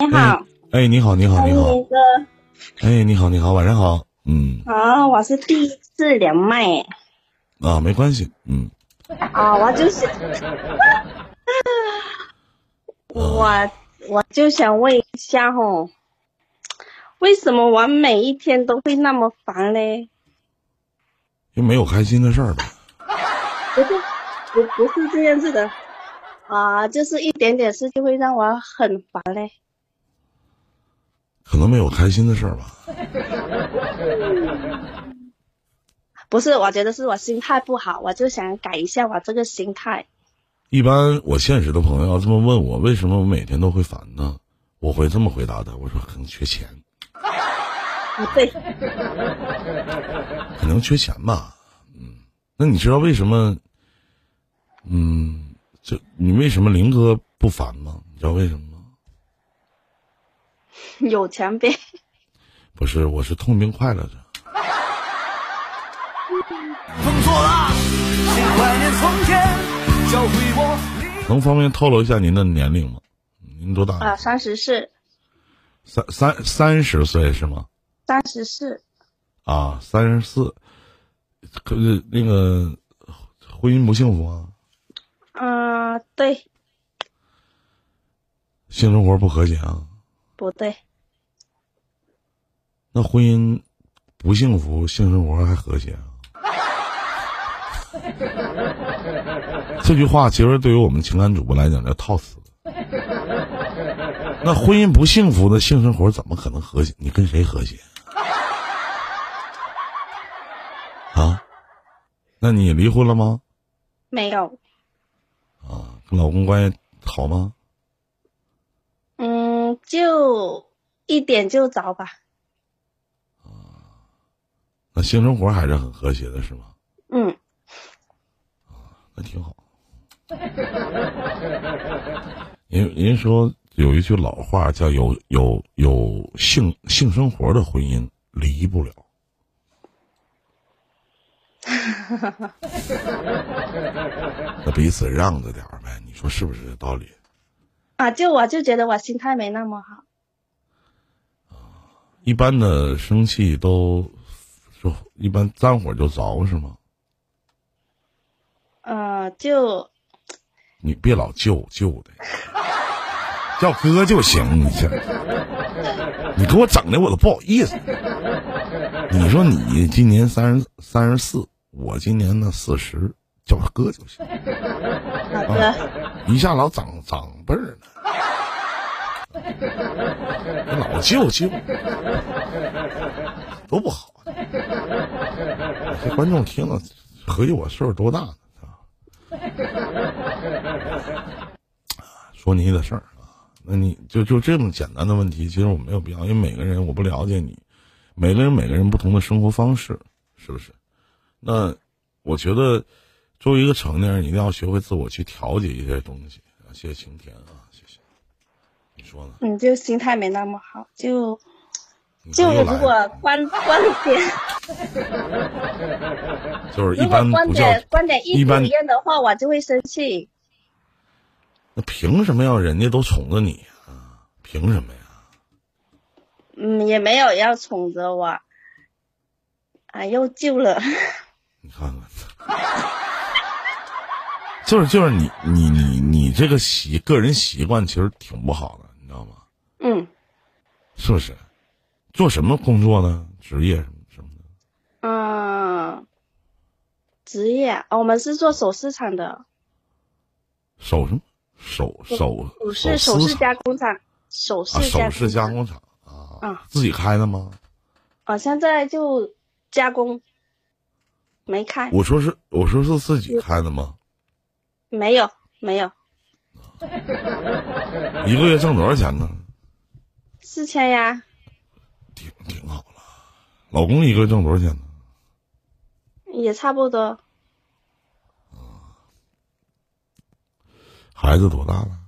你好，哎，你好，你好，你好，哥，哎，你好，你好，晚上好，嗯，好，我是第一次连麦，啊，没关系，嗯，啊，我就是，我我就想问一下哦，为什么我每一天都会那么烦嘞？就没有开心的事儿呗？不是，不不是这样子的，啊，就是一点点事就会让我很烦嘞。可能没有开心的事儿吧？不是，我觉得是我心态不好，我就想改一下我这个心态。一般我现实的朋友要这么问我，为什么我每天都会烦呢？我会这么回答的：我说可能缺钱，不对，可能缺钱吧。嗯，那你知道为什么？嗯，就你为什么林哥不烦吗？你知道为什么吗？有钱呗。不是，我是痛并快乐着。能方便透露一下您的年龄吗？您多大？啊，三十四。三三三十岁是吗？三十四。啊，三十四。可是那个婚姻不幸福啊？啊，对。性生活不和谐啊？不对。那婚姻不幸福，性生活还和谐啊？这句话其实对于我们情感主播来讲叫套词。那婚姻不幸福的性生活怎么可能和谐？你跟谁和谐？啊？那你离婚了吗？没有。啊，跟老公关系好吗？嗯，就一点就着吧。那性生活还是很和谐的，是吗？嗯。那挺好。您您说有一句老话叫“有有有性性生活的婚姻离不了”。那彼此让着点儿呗，你说是不是这道理？啊，就我就觉得我心态没那么好。一般的生气都，就一般沾火就着是吗？呃，就。你别老舅舅的，叫哥就行。你这，你给我整的我都不好意思。你说你今年三十三十四，我今年呢四十，叫他哥就行。好的。一下老长长辈儿呢，老舅舅，多不好。这 观众听了，合计我岁数多大呢？啊说你的事儿啊，那你就就这么简单的问题，其实我没有必要，因为每个人我不了解你，每个人每个人不同的生活方式，是不是？那我觉得作为一个成年人，一定要学会自我去调节一些东西。谢谢晴天啊，谢谢。你说呢？你就心态没那么好，就就如果观观点，就是一般观点观点一不一样的话，我就会生气。那凭什么要人家都宠着你啊？凭什么呀？嗯，也没有要宠着我，啊，又救了。你看看，就是就是你你你你这个习个人习惯其实挺不好的，你知道吗？嗯，是不是？做什么工作呢？职业什么什么的？嗯，职业，我们是做首饰厂的。首什么？首首首饰首饰加工厂，首饰首饰加工厂啊啊！自己开的吗？啊，现在就加工，没开。我说是，我说是自己开的吗？没有，没有。一个月挣多少钱呢？四千呀。挺挺好了，老公一个月挣多少钱呢？也差不多。孩子多大了？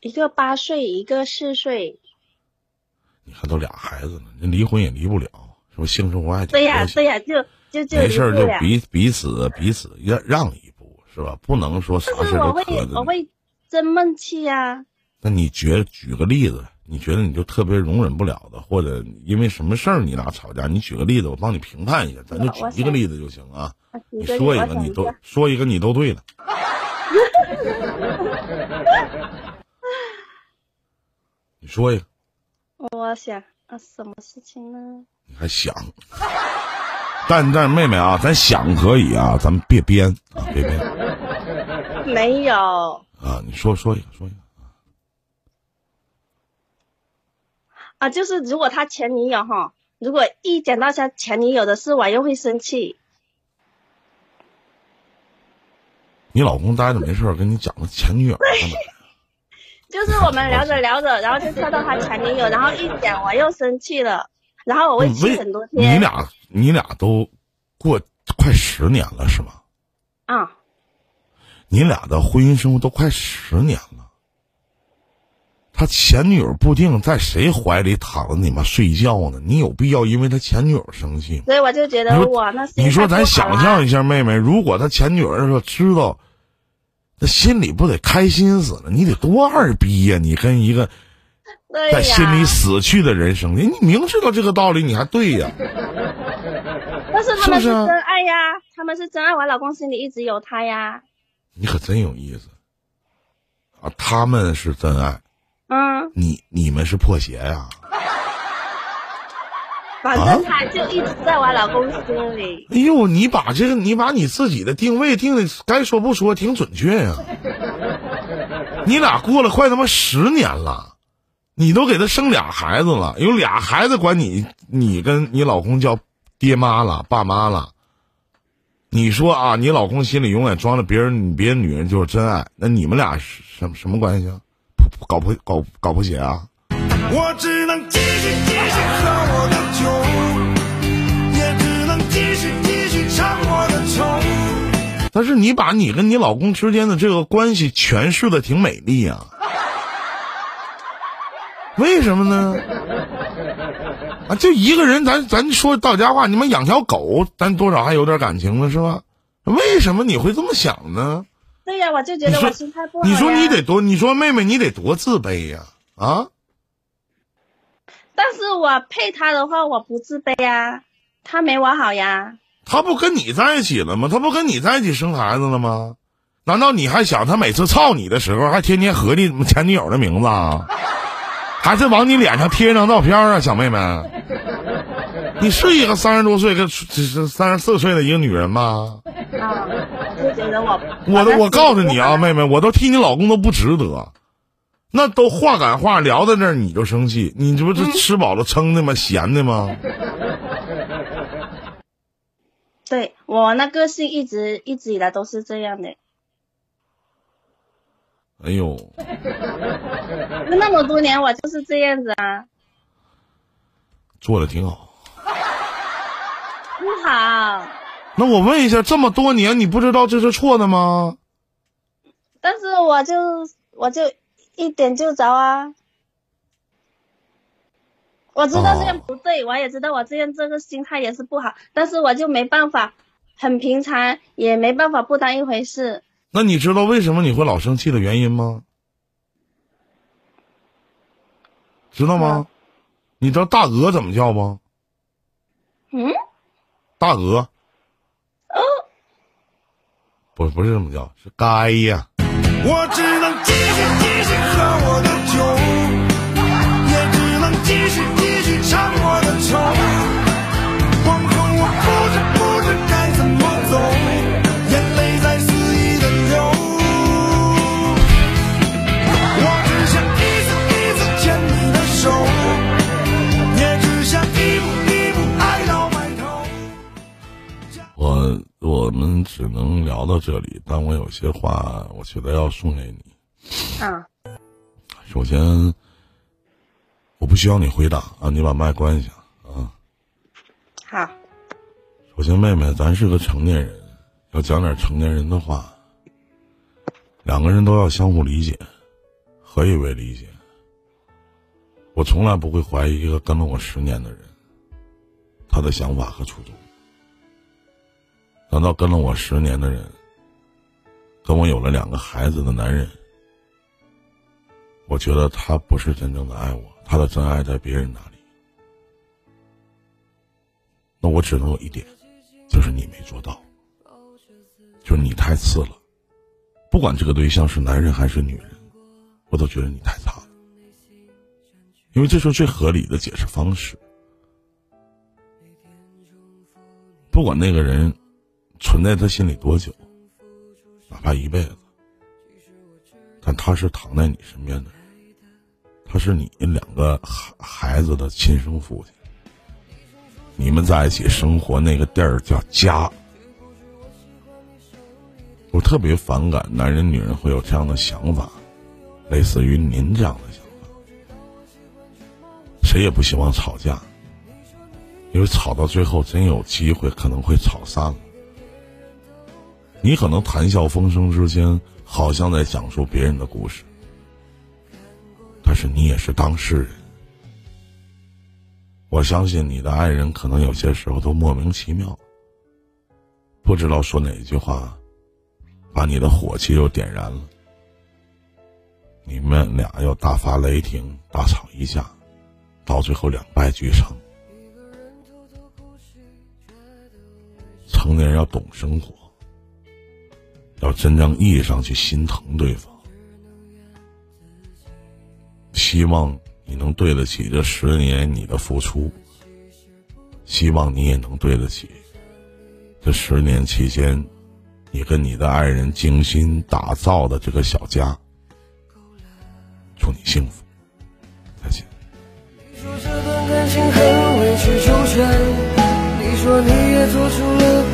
一个八岁，一个四岁。你看都俩孩子了，那离婚也离不了，是不？性生活还对呀，对呀，就就就没事就彼彼此彼此让让一步，是吧？不能说啥事都我会我会真闷气呀。那你觉举个例子，你觉得你就特别容忍不了的，或者因为什么事儿你俩吵架？你举个例子，我帮你评判一下，咱就举一个例子就行啊。你说一个，你都说一个，你都对了。你说一个。我想啊，什么事情呢？你还想？但但妹妹啊，咱想可以啊，咱们别编啊，别编。没有。啊，你说说一个，说一个。啊，就是如果他前女友哈，如果一讲到他前女友的事，我又会生气。你老公待着没事跟你讲个前女友 就是我们聊着聊着，然后就跳到他前女友，然后一讲我又生气了，然后我会气很多天。你俩你俩都过快十年了是吗？啊。你俩的婚姻生活都快十年了。他前女友不定在谁怀里躺着你妈睡觉呢？你有必要因为他前女友生气所以我就觉得我那你说咱想象一下，妹妹，如果他前女友说知道，那心里不得开心死了？你得多二逼呀！你跟一个在心里死去的人生气，你明知道这个道理，你还对呀？但是他们是真爱呀，他们是真爱，我老公心里一直有他呀。你可真有意思啊！他们是真爱。嗯，你你们是破鞋呀？反正他就一直在我老公心里。哎呦，你把这个，你把你自己的定位定的该说不说，挺准确呀。你俩过了快他妈十年了，你都给他生俩孩子了，有俩孩子管你，你跟你老公叫爹妈了，爸妈了。你说啊，你老公心里永远装着别人，别的女人就是真爱，那你们俩什什么关系啊？搞破搞搞破鞋啊！我只能继续继续喝我的酒，也只能继续继续唱我的愁。但是你把你跟你老公之间的这个关系诠释的挺美丽啊？为什么呢？啊，就一个人，咱咱说到家话，你们养条狗，咱多少还有点感情了，是吧？为什么你会这么想呢？对呀，我就觉得我心态不好。你说你得多，你说妹妹你得多自卑呀啊！但是我配他的话，我不自卑呀，他没我好呀。他不跟你在一起了吗？他不跟你在一起生孩子了吗？难道你还想他每次操你的时候，还天天合计前女友的名字啊？还是往你脸上贴一张照片啊，小妹妹？你是一个三十多岁跟三十四岁的一个女人吗？啊，就觉得我，我都我告诉你啊，妹妹，我都替你老公都不值得，那都话赶话聊到那儿你就生气，你这不是吃饱了撑的吗？闲的吗？对我那个性一直一直以来都是这样的。哎呦，那么多年我就是这样子啊，做的挺好。不 好。那我问一下，这么多年你不知道这是错的吗？但是我就我就一点就着啊！我知道这样不对，我也知道我这样这个心态也是不好，但是我就没办法，很平常，也没办法不当一回事。那你知道为什么你会老生气的原因吗？知道吗？你知道大鹅怎么叫吗？嗯。大鹅。不不是这么叫，是该呀。我只能继续继续喝们只能聊到这里，但我有些话，我觉得要送给你。啊。首先，我不需要你回答啊，你把麦关一下啊。好。首先，妹妹，咱是个成年人，要讲点成年人的话。两个人都要相互理解，何以为理解？我从来不会怀疑一个跟了我十年的人，他的想法和初衷。难道跟了我十年的人，跟我有了两个孩子的男人，我觉得他不是真正的爱我，他的真爱在别人那里。那我只能有一点，就是你没做到，就是你太次了。不管这个对象是男人还是女人，我都觉得你太差了，因为这是最合理的解释方式。不管那个人存在他心里多久，哪怕一辈子，但他是躺在你身边的，他是你两个孩孩子的亲生父亲，你们在一起生活那个地儿叫家。我特别反感男人女人会有这样的想法，类似于您这样的想法。谁也不希望吵架，因为吵到最后真有机会可能会吵散了。你可能谈笑风生之间，好像在讲述别人的故事，但是你也是当事人。我相信你的爱人可能有些时候都莫名其妙，不知道说哪一句话。把你的火气又点燃了，你们俩要大发雷霆，大吵一架，到最后两败俱伤。成年人要懂生活，要真正意义上去心疼对方。希望你能对得起这十年你的付出，希望你也能对得起这十年期间。你跟你的爱人精心打造的这个小家，祝你幸福，再见。你说这段感情很委曲求全，你说你也做出。